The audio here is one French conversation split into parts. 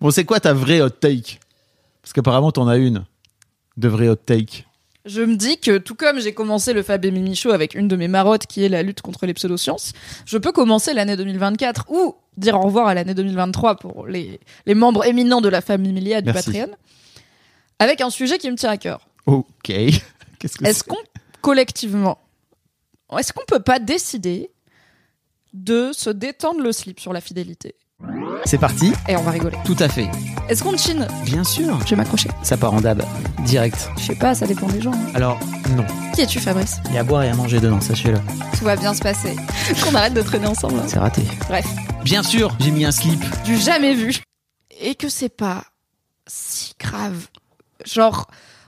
Bon, c'est quoi ta vraie hot take? Parce qu'apparemment, t'en as une de vraie hot take. Je me dis que tout comme j'ai commencé le Fab et Mimi Show avec une de mes marottes qui est la lutte contre les pseudosciences, je peux commencer l'année 2024 ou dire au revoir à l'année 2023 pour les, les membres éminents de la famille Milia du Merci. Patreon, avec un sujet qui me tient à cœur. Ok. Qu'est-ce que Est-ce qu'on, collectivement, est-ce qu'on peut pas décider de se détendre le slip sur la fidélité? C'est parti Et on va rigoler. Tout à fait. Est-ce qu'on chine? Bien sûr. Je vais m'accrocher. Ça part en dab. Direct. Je sais pas, ça dépend des gens. hein. Alors, non. Qui es-tu, Fabrice? Il y a à boire et à manger dedans, sachez-le. Tout va bien se passer. Qu'on arrête de traîner ensemble. hein. C'est raté. Bref. Bien sûr, j'ai mis un slip. du jamais vu. Et que c'est pas si grave. Genre,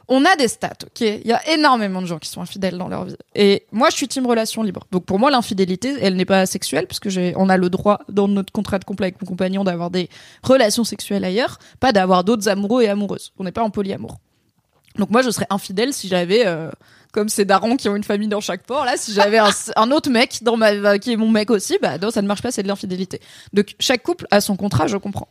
on a des stats, ok? Il y a énormément de gens qui sont infidèles dans leur vie. Et moi, je suis team relation libre. Donc pour moi, l'infidélité, elle n'est pas sexuelle, puisque j'ai, on a le droit, dans notre contrat de couple avec mon compagnon, d'avoir des relations sexuelles ailleurs, pas d'avoir d'autres amoureux et amoureuses. On n'est pas en polyamour. Donc moi, je serais infidèle si j'avais, euh, comme ces darons qui ont une famille dans chaque port, là, si j'avais un, un autre mec dans ma, qui est mon mec aussi, bah non, ça ne marche pas, c'est de l'infidélité. Donc chaque couple a son contrat, je comprends.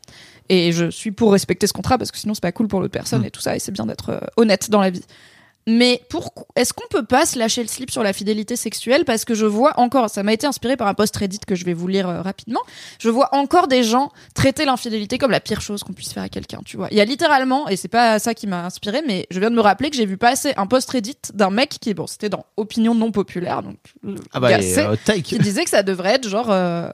Et je suis pour respecter ce contrat parce que sinon c'est pas cool pour l'autre personne Mm. et tout ça, et c'est bien d'être euh, honnête dans la vie. Mais pourquoi est-ce qu'on peut pas se lâcher le slip sur la fidélité sexuelle? Parce que je vois encore, ça m'a été inspiré par un post Reddit que je vais vous lire euh, rapidement. Je vois encore des gens traiter l'infidélité comme la pire chose qu'on puisse faire à quelqu'un, tu vois. Il y a littéralement, et c'est pas ça qui m'a inspiré, mais je viens de me rappeler que j'ai vu passer un post Reddit d'un mec qui, bon, c'était dans opinion non populaire, donc Ah bah, gars et, euh, take. qui disait que ça devrait être genre euh,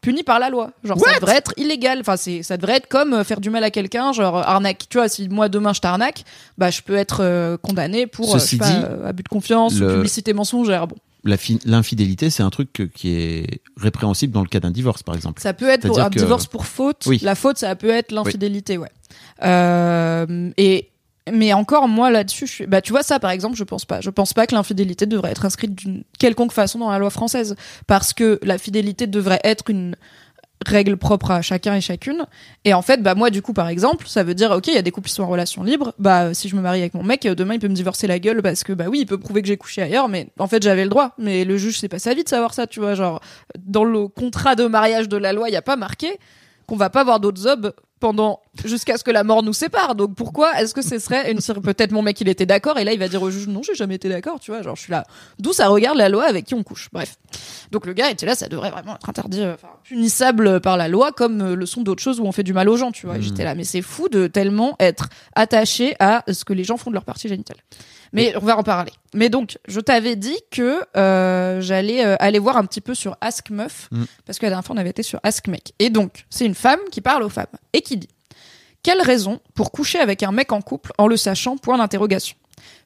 puni par la loi. Genre ça devrait être illégal. Enfin c'est ça devrait être comme euh, faire du mal à quelqu'un, genre euh, arnaque. Tu vois, si moi demain je t'arnaque, bah je peux être euh, condamné pour euh, Ceci je sais pas, dit, euh, abus de confiance le- ou publicité mensongère. Bon, La fi- L'infidélité, c'est un truc que- qui est répréhensible dans le cas d'un divorce, par exemple. ça peut être pour un que- divorce pour faute. Oui. La faute ça peut être l'infidélité, ouais. Euh, et mais encore moi là-dessus, bah tu vois ça par exemple, je pense pas. Je pense pas que l'infidélité devrait être inscrite d'une quelconque façon dans la loi française parce que la fidélité devrait être une règle propre à chacun et chacune. Et en fait, bah moi du coup par exemple, ça veut dire ok, il y a des couples qui sont en relation libre. Bah si je me marie avec mon mec, euh, demain il peut me divorcer la gueule parce que bah oui, il peut prouver que j'ai couché ailleurs, mais en fait j'avais le droit. Mais le juge c'est pas sa vie de savoir ça, tu vois. Genre dans le contrat de mariage de la loi, il y a pas marqué qu'on va pas voir d'autres hommes pendant jusqu'à ce que la mort nous sépare. Donc pourquoi est-ce que ce serait une peut-être mon mec il était d'accord et là il va dire au juge non j'ai jamais été d'accord tu vois genre je suis là d'où ça regarde la loi avec qui on couche bref donc le gars était là ça devrait vraiment être interdit euh, enfin, punissable par la loi comme euh, le sont d'autres choses où on fait du mal aux gens tu vois j'étais là mais c'est fou de tellement être attaché à ce que les gens font de leur partie génitale mais on va en parler. Mais donc, je t'avais dit que euh, j'allais euh, aller voir un petit peu sur Ask Meuf, Mm. parce que la dernière fois, on avait été sur Ask Mec. Et donc, c'est une femme qui parle aux femmes et qui dit Quelle raison pour coucher avec un mec en couple en le sachant? Point d'interrogation.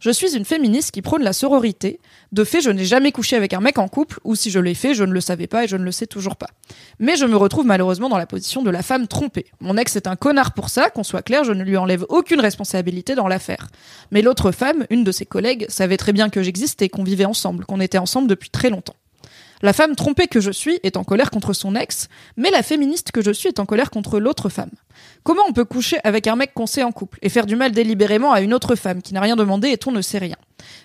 Je suis une féministe qui prône la sororité. De fait, je n'ai jamais couché avec un mec en couple, ou si je l'ai fait, je ne le savais pas et je ne le sais toujours pas. Mais je me retrouve malheureusement dans la position de la femme trompée. Mon ex est un connard pour ça, qu'on soit clair, je ne lui enlève aucune responsabilité dans l'affaire. Mais l'autre femme, une de ses collègues, savait très bien que j'existais, qu'on vivait ensemble, qu'on était ensemble depuis très longtemps. La femme trompée que je suis est en colère contre son ex, mais la féministe que je suis est en colère contre l'autre femme. Comment on peut coucher avec un mec qu'on sait en couple et faire du mal délibérément à une autre femme qui n'a rien demandé et on ne sait rien?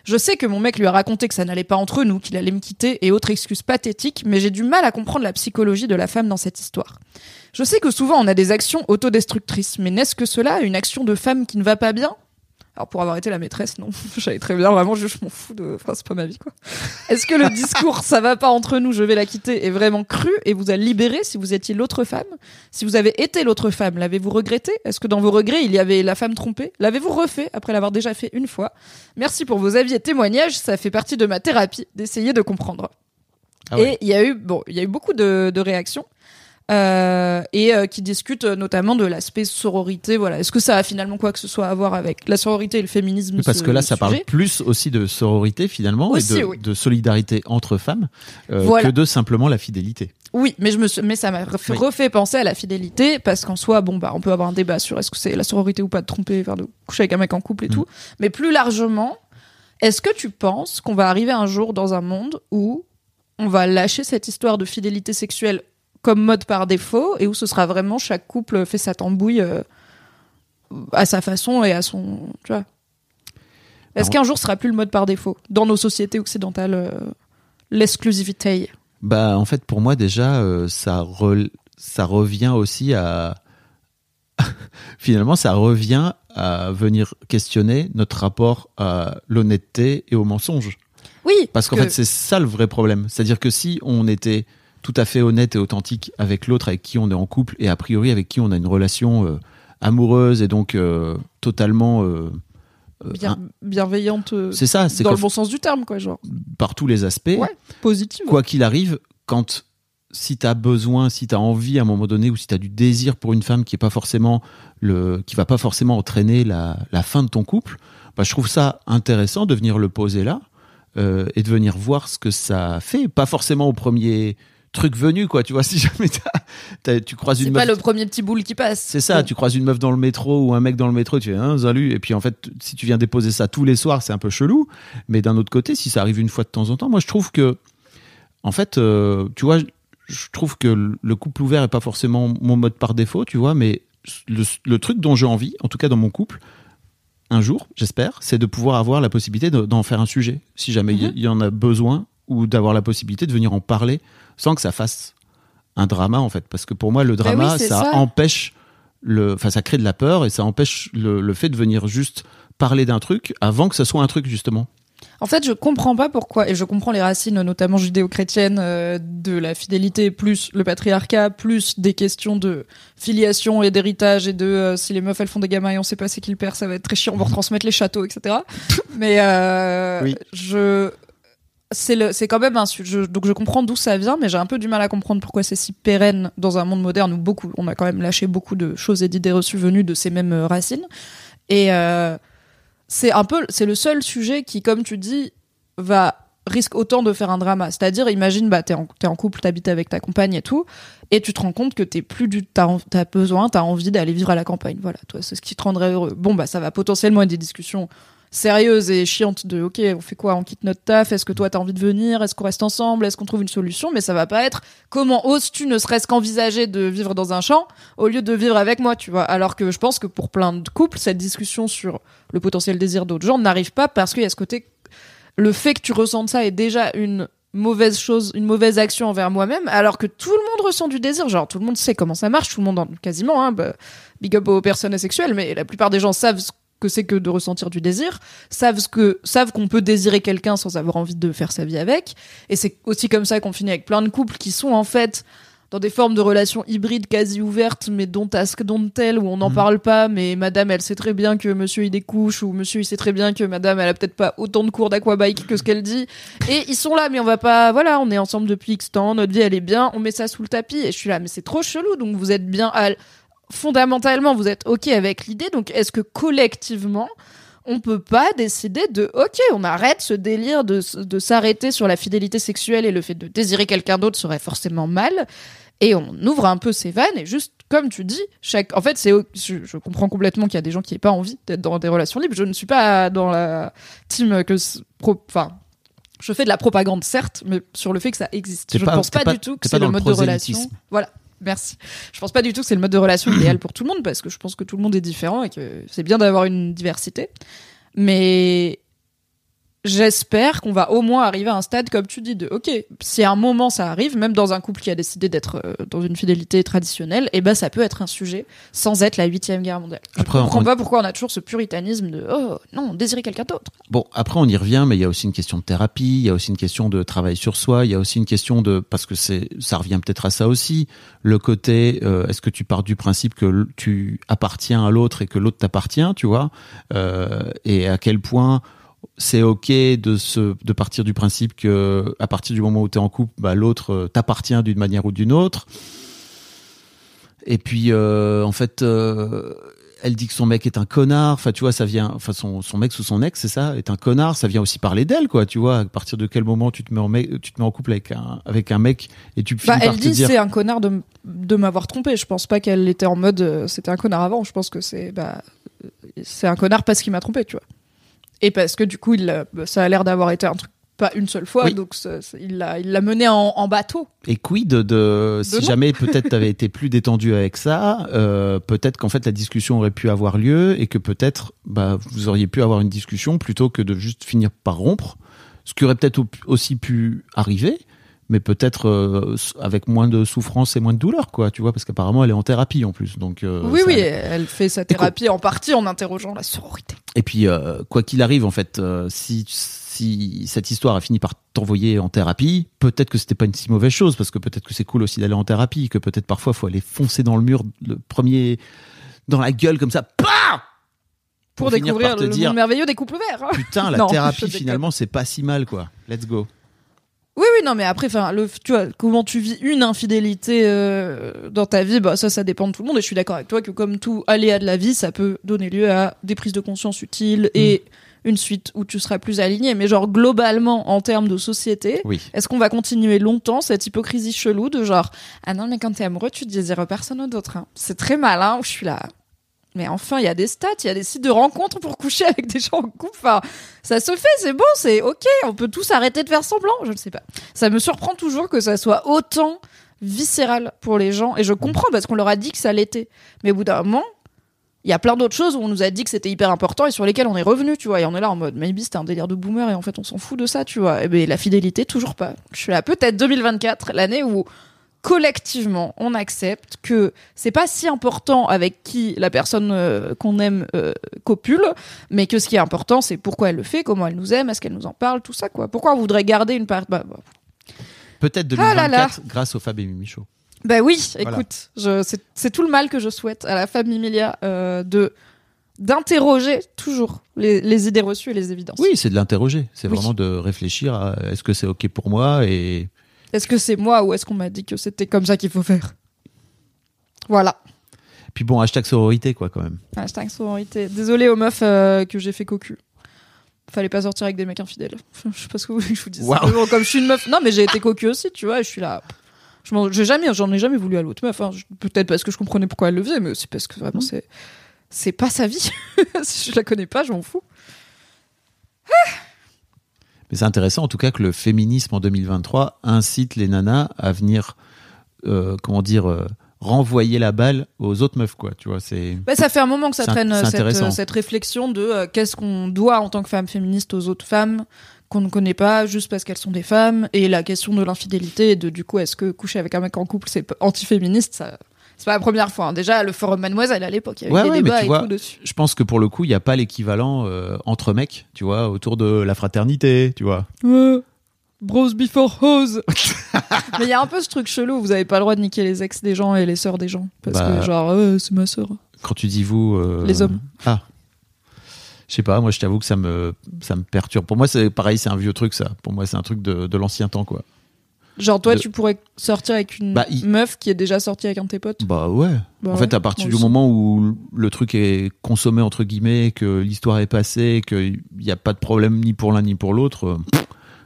Je sais que mon mec lui a raconté que ça n'allait pas entre nous, qu'il allait me quitter et autres excuses pathétiques, mais j'ai du mal à comprendre la psychologie de la femme dans cette histoire. Je sais que souvent on a des actions autodestructrices, mais n'est-ce que cela, une action de femme qui ne va pas bien? Alors pour avoir été la maîtresse, non, j'allais très bien, vraiment, je, je m'en fous de, enfin c'est pas ma vie quoi. Est-ce que le discours ça va pas entre nous, je vais la quitter est vraiment cru et vous a libéré si vous étiez l'autre femme? Si vous avez été l'autre femme, l'avez-vous regretté? Est-ce que dans vos regrets il y avait la femme trompée? L'avez-vous refait après l'avoir déjà fait une fois? Merci pour vos avis et témoignages, ça fait partie de ma thérapie d'essayer de comprendre. Ah ouais. Et il y a eu bon, il y a eu beaucoup de, de réactions. Euh, et euh, qui discutent euh, notamment de l'aspect sororité. Voilà, est-ce que ça a finalement quoi que ce soit à voir avec la sororité et le féminisme Parce ce que là, ça parle plus aussi de sororité finalement Aussi, et de, oui. de solidarité entre femmes euh, Voilà. que de simplement la fidélité. Oui, mais je me suis- mais ça m'a refait, Oui. refait penser à la fidélité parce qu'en soi, bon bah, on peut avoir un débat sur est-ce que c'est la sororité ou pas de tromper, enfin de coucher avec un mec en couple et Mm. tout. Mais plus largement, est-ce que tu penses qu'on va arriver un jour dans un monde où on va lâcher cette histoire de fidélité sexuelle comme mode par défaut et où ce sera vraiment chaque couple fait sa tambouille euh, à sa façon et à son, tu vois. Est-ce qu'un jour ce sera plus le mode par défaut dans nos sociétés occidentales euh, l'exclusivité? Bah, en fait, pour moi, déjà, euh, ça, re- ça revient aussi à. Finalement, ça revient à venir questionner notre rapport à l'honnêteté et au mensonge. Oui, Parce qu'en que- fait, c'est ça le vrai problème. C'est-à-dire que si on était tout à fait honnête et authentique avec l'autre avec qui on est en couple et a priori avec qui on a une relation euh, amoureuse et donc euh, totalement. euh, bien, un- bienveillante c'est ça, c'est dans le bon sens du terme quoi genre par tous les aspects. Ouais. positive quoi qu'il arrive, quand si tu as besoin, si tu as envie à un moment donné ou si tu as du désir pour une femme qui est pas forcément le qui va pas forcément entraîner la, la fin de ton couple, bah, je trouve ça intéressant de venir le poser là et de venir voir ce que ça fait, pas forcément au premier truc venu quoi, tu vois, si jamais tu croises c'est une pas meuf le premier petit boule qui passe c'est ça, tu croises une meuf dans le métro ou un mec dans le métro, tu fais un salut, et puis en fait, si tu viens déposer ça tous les soirs, c'est un peu chelou. Mais d'un autre côté, si ça arrive une fois de temps en temps, moi je trouve que, en fait, euh, tu vois, je trouve que le couple ouvert est pas forcément mon mode par défaut, tu vois, mais le, le truc dont j'ai envie, en tout cas dans mon couple, un jour, j'espère, c'est de pouvoir avoir la possibilité de- d'en faire un sujet, si jamais il y- Mhm. il y en a besoin, ou d'avoir la possibilité de venir en parler sans que ça fasse un drama en fait parce que pour moi le Bah oui, drama ça, ça. empêche le enfin ça crée de la peur et ça empêche le, le fait de venir juste parler d'un truc avant que ce soit un truc justement en fait je comprends pas pourquoi et je comprends les racines notamment judéo-chrétiennes euh, de la fidélité plus le patriarcat plus des questions de filiation et d'héritage et de euh, si les meufs elles font des gamins et on sait pas c'est qui le père ça va être très chiant on va retransmettre les châteaux etc mais euh, Oui. je c'est quand même un su- je, donc je comprends d'où ça vient mais j'ai un peu du mal à comprendre pourquoi c'est si pérenne dans un monde moderne où beaucoup on a quand même lâché beaucoup de choses et d'idées reçues venues de ces mêmes euh, racines. Et euh, c'est un peu c'est le seul sujet qui comme tu dis va risque autant de faire un drama. C'est-à-dire imagine bah t'es en, en couple t'habites avec ta compagne et tout et tu te rends compte que t'es plus du t'as, t'as besoin t'as envie d'aller vivre à la campagne. Voilà c'est ce qui te rendrait heureux. Bon bah ça va potentiellement être des discussions sérieuses et chiantes de ok on fait quoi on quitte notre taf est-ce que toi t'as envie de venir est-ce qu'on reste ensemble est-ce qu'on trouve une solution mais ça va pas être comment oses-tu ne serait-ce qu'envisager de vivre dans un champ au lieu de vivre avec moi tu vois? Alors que je pense que pour plein de couples cette discussion sur le potentiel désir d'autres gens n'arrive pas parce qu'il y a ce côté le fait que tu ressentes ça est déjà une mauvaise chose, une mauvaise action envers moi-même, alors que tout le monde ressent du désir. Genre, tout le monde sait comment ça marche, tout le monde, en- quasiment, hein, bah, big up aux personnes asexuelles, mais la plupart des gens savent que c'est que de ressentir du désir, savent ce que, savent qu'on peut désirer quelqu'un sans avoir envie de faire sa vie avec. Et c'est aussi comme ça qu'on finit avec plein de couples qui sont, en fait, dans des formes de relations hybrides quasi ouvertes, mais dont ask, dont tel, où on n'en Mhm. parle pas, mais madame, elle sait très bien que monsieur il découche, ou monsieur il sait très bien que madame, elle a peut-être pas autant de cours d'aquabike que ce qu'elle dit. Et ils sont là, mais on va pas, voilà, on est ensemble depuis X temps, notre vie elle est bien, on met ça sous le tapis, et je suis là, mais c'est trop chelou, donc vous êtes bien, à- fondamentalement, vous êtes ok avec l'idée, donc est-ce que collectivement, on peut pas décider de ok on arrête ce délire de, de s'arrêter sur la fidélité sexuelle et le fait de désirer quelqu'un d'autre serait forcément mal et on ouvre un peu ses vannes et juste comme tu dis chaque en fait c'est je, je comprends complètement qu'il y a des gens qui n'aient pas envie d'être dans des relations libres. Je ne suis pas dans la team que enfin je fais de la propagande certes mais sur le fait que ça existe. Je ne pense pas, pas- du tout que c'est le mode de relation. voilà Merci. Je pense pas du tout que c'est le mode de relation idéal pour tout le monde parce que je pense que tout le monde est différent et que c'est bien d'avoir une diversité. Mais j'espère qu'on va au moins arriver à un stade, comme tu dis, de OK, si à un moment ça arrive, même dans un couple qui a décidé d'être euh, dans une fidélité traditionnelle, et ben ça peut être un sujet sans être la huitième guerre mondiale. Je Après, comprends on- pas pourquoi on a toujours ce puritanisme de oh non, désirer quelqu'un d'autre. Bon, après on y revient, mais il y a aussi une question de thérapie, il y a aussi une question de travail sur soi, il y a aussi une question de parce que c'est ça revient peut-être à ça aussi, le côté euh, est-ce que tu pars du principe que tu appartiens à l'autre et que l'autre t'appartient, tu vois, euh, et à quel point c'est ok de se de partir du principe que à partir du moment où tu es en couple, bah, l'autre euh, t'appartient d'une manière ou d'une autre. Et puis euh, en fait. euh, elle dit que son mec est un connard. Enfin, tu vois, ça vient. Enfin, son, son mec ou son ex, c'est ça, est un connard. Ça vient aussi parler d'elle, quoi. Tu vois, à partir de quel moment tu te mets en, mec, tu te mets en couple avec un, avec un mec et tu finis Bah, par elle te dit dire. c'est un connard de, de m'avoir trompé. Je pense pas qu'elle était en mode euh, c'était un connard avant. Je pense que c'est bah, c'est un connard parce qu'il m'a trompé, tu vois. Et parce que du coup, il ça a l'air d'avoir été un truc pas une seule fois, Oui. donc ça- ça- il l'a il l'a mené en, en bateau. Et quid de, si non. jamais peut-être t'avais été plus détendu avec ça, euh, peut-être qu'en fait la discussion aurait pu avoir lieu et que peut-être bah, vous auriez pu avoir une discussion plutôt que de juste finir par rompre, ce qui aurait peut-être au- aussi pu arriver, mais peut-être euh, avec moins de souffrance et moins de douleur, quoi, tu vois, parce qu'apparemment elle est en thérapie en plus, donc. euh, oui, oui, elle fait sa thérapie en partie en interrogeant la sororité. Et puis, euh, quoi qu'il arrive, en fait, euh, si, si cette histoire a fini par t'envoyer en thérapie, peut-être que c'était pas une si mauvaise chose, parce que peut-être que c'est cool aussi d'aller en thérapie, que peut-être parfois faut aller foncer dans le mur, le premier dans la gueule comme ça, PAM Pour, découvrir par te le dire, monde merveilleux des couples verts. hein. putain, la Non, thérapie finalement c'est pas si mal, quoi. Let's go. Oui, oui, non, mais après, enfin, le, tu vois, comment tu vis une infidélité euh, dans ta vie, bah ça, ça dépend de tout le monde. Et je suis d'accord avec toi que comme tout aléa de la vie, ça peut donner lieu à des prises de conscience utiles et une suite où tu seras plus aligné. Mais genre globalement, en termes de société, Oui. est-ce qu'on va continuer longtemps cette hypocrisie chelou de genre ah non mais quand t'es amoureux, tu désires personne d'autre. hein. C'est très malin. où Je suis là. Mais enfin, il y a des stats, il y a des sites de rencontres pour coucher avec des gens en couple. Enfin, ça se fait, c'est bon, c'est ok. On peut tous arrêter de faire semblant. Je ne sais pas. Ça me surprend toujours que ça soit autant viscéral pour les gens. Et je comprends parce qu'on leur a dit que ça l'était. Mais au bout d'un moment, il y a plein d'autres choses où on nous a dit que c'était hyper important et sur lesquelles on est revenu, tu vois. Et on est là en mode, maybe c'était un délire de boomer et en fait on s'en fout de ça, tu vois. Et ben la fidélité, toujours pas. Je suis là, peut-être 2024, l'année où collectivement on accepte que c'est pas si important avec qui la personne euh, qu'on aime euh, copule, mais que ce qui est important c'est pourquoi elle le fait, comment elle nous aime, est-ce qu'elle nous en parle, tout ça quoi. Pourquoi on voudrait garder une part. Bah, bah, Peut-être Ah là 2024 là. grâce au Fab et Mimi Show. Bah oui, écoute, c'est, tout le mal que je souhaite à la femme Emilia euh, de d'interroger toujours les, les idées reçues et les évidences. Oui, c'est de l'interroger. C'est Oui. vraiment de réfléchir à est-ce que c'est ok pour moi et Est-ce que c'est moi ou est-ce qu'on m'a dit que c'était comme ça qu'il faut faire Voilà. puis bon hashtag sororité quoi quand même. Hashtag sororité. Désolé aux meufs euh, que j'ai fait cocu. Fallait pas sortir avec des mecs infidèles. Je sais pas ce que vous voulez que je vous dise. C'est bon, Comme je suis une meuf. Non, mais j'ai été cocu aussi, tu vois. et Je suis là. Je m'en, j'ai jamais, j'en ai jamais voulu à l'autre meuf. hein. Peut-être parce que je comprenais pourquoi elle le faisait, mais aussi parce que vraiment c'est, c'est pas sa vie. si je la connais pas, je m'en fous. Mais c'est intéressant en tout cas que le féminisme en 2023 incite les nanas à venir, euh, comment dire, euh, renvoyer la balle aux autres meufs, quoi. Tu vois, c'est. Bah, ça fait un moment que ça traîne cette, euh, cette réflexion de euh, qu'est-ce qu'on doit en tant que femme féministe aux autres femmes qu'on ne connaît pas juste parce qu'elles sont des femmes et la question de l'infidélité et de du coup est-ce que coucher avec un mec en couple c'est anti-féministe ça c'est pas la première fois hein. déjà le forum Mademoiselle à l'époque il y avait Ouais, des ouais, mais débats tu et vois, tout dessus Je pense que pour le coup, il n'y a pas l'équivalent euh, entre mecs, tu vois, autour de la fraternité, tu vois. Ouais. Bros before hose mais il y a un peu ce truc chelou vous avez pas le droit de niquer les ex des gens et les sœurs des gens parce Bah. que genre euh, c'est ma sœur Quand tu dis vous. euh, Les hommes. Ah. Je sais pas, moi je t'avoue que ça me, ça me perturbe. Pour moi, c'est pareil, c'est un vieux truc, ça. Pour moi, c'est un truc de, de l'ancien temps, quoi. Genre toi De- tu pourrais sortir avec une Bah, il- meuf qui est déjà sortie avec un de tes potes Bah ouais. Bah en ouais, fait, à partir du aussi. moment où le truc est consommé, entre guillemets, que l'histoire est passée, qu'il n'y a pas de problème ni pour l'un ni pour l'autre, euh,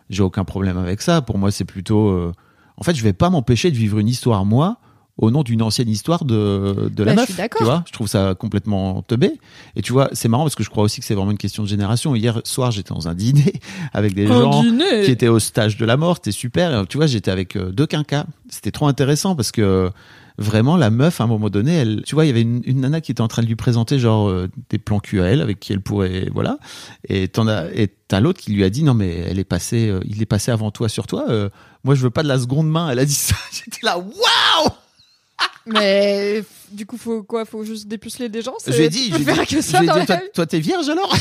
j'ai aucun problème avec ça. Pour moi, c'est plutôt. euh, En fait, je vais pas m'empêcher de vivre une histoire, moi, au nom d'une ancienne histoire de, de la Bah, je meuf. suis. Tu vois, je trouve ça complètement teubé. Et tu vois, c'est marrant parce que je crois aussi que c'est vraiment une question de génération. Hier soir, j'étais dans un dîner avec des Un gens dîner. qui étaient au stage de la mort, c'était super. Tu vois, j'étais avec euh, deux quinquas. C'était trop intéressant parce que euh, vraiment la meuf, à un moment donné, elle, tu vois, il y avait une, une nana qui était en train de lui présenter genre euh, des plans elle avec qui elle pourrait, voilà. Et t'en as, et t'as l'autre qui lui a dit non mais elle est passée, euh, il est passé avant toi sur toi. euh, moi je veux pas de la seconde main. Elle a dit ça. J'étais là, waouh. Mais du coup, faut quoi? Faut juste dépuceler des gens? Je lui ai dit, Tu je faire dit, que ça dans dit, la toi, t'es vierge alors?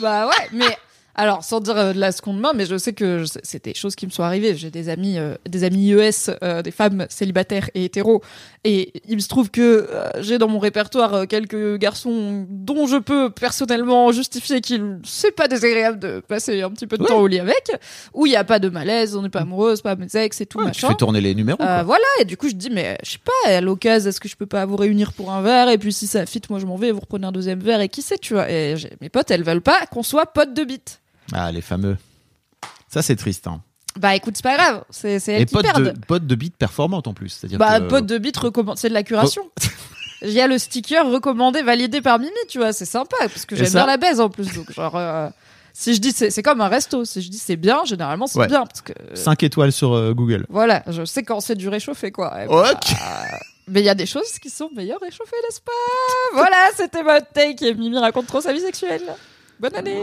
Bah ouais, mais Alors, sans dire euh, de la seconde main, mais je sais que c'est des choses qui me sont arrivées. J'ai des amis, euh, des amis ES, euh, des femmes célibataires et hétéros, et il se trouve que euh, j'ai dans mon répertoire euh, quelques garçons dont je peux personnellement justifier qu'il c'est pas désagréable de passer un petit peu de Ouais. temps au lit avec, où il y a pas de malaise, on n'est pas amoureuse, pas mes ex et tout Ouais, tu machin. fais tourner les numéros. Euh, voilà, et du coup, je dis, mais je sais pas, à l'occasion, est-ce que je peux pas vous réunir pour un verre? Et puis, si ça fit, moi je m'en vais, vous reprenez un deuxième verre, et qui sait, tu vois. Et mes potes, elles veulent pas qu'on soit potes de bite. Ah, les fameux. Ça, c'est triste. Hein. Bah écoute, c'est pas grave, c'est c'est elles Et qui potes de, perdent. potes de beat performantes en plus. C'est-à-dire Bah, que- potes de bite recommande, c'est de la curation. Il y a le sticker recommandé, validé par Mimi, tu vois, c'est sympa, parce que Et j'aime ça bien la baise en plus, donc genre. euh, Si je dis c'est c'est comme un resto, si je dis c'est bien, généralement c'est Ouais. bien parce que 5 étoiles sur euh, Google. voilà, je sais quand c'est du réchauffé quoi. Et Ok. bah, Mais il y a des choses qui sont meilleures réchauffées, n'est-ce pas? Voilà, c'était votre take et Mimi raconte trop sa vie sexuelle. Bonne année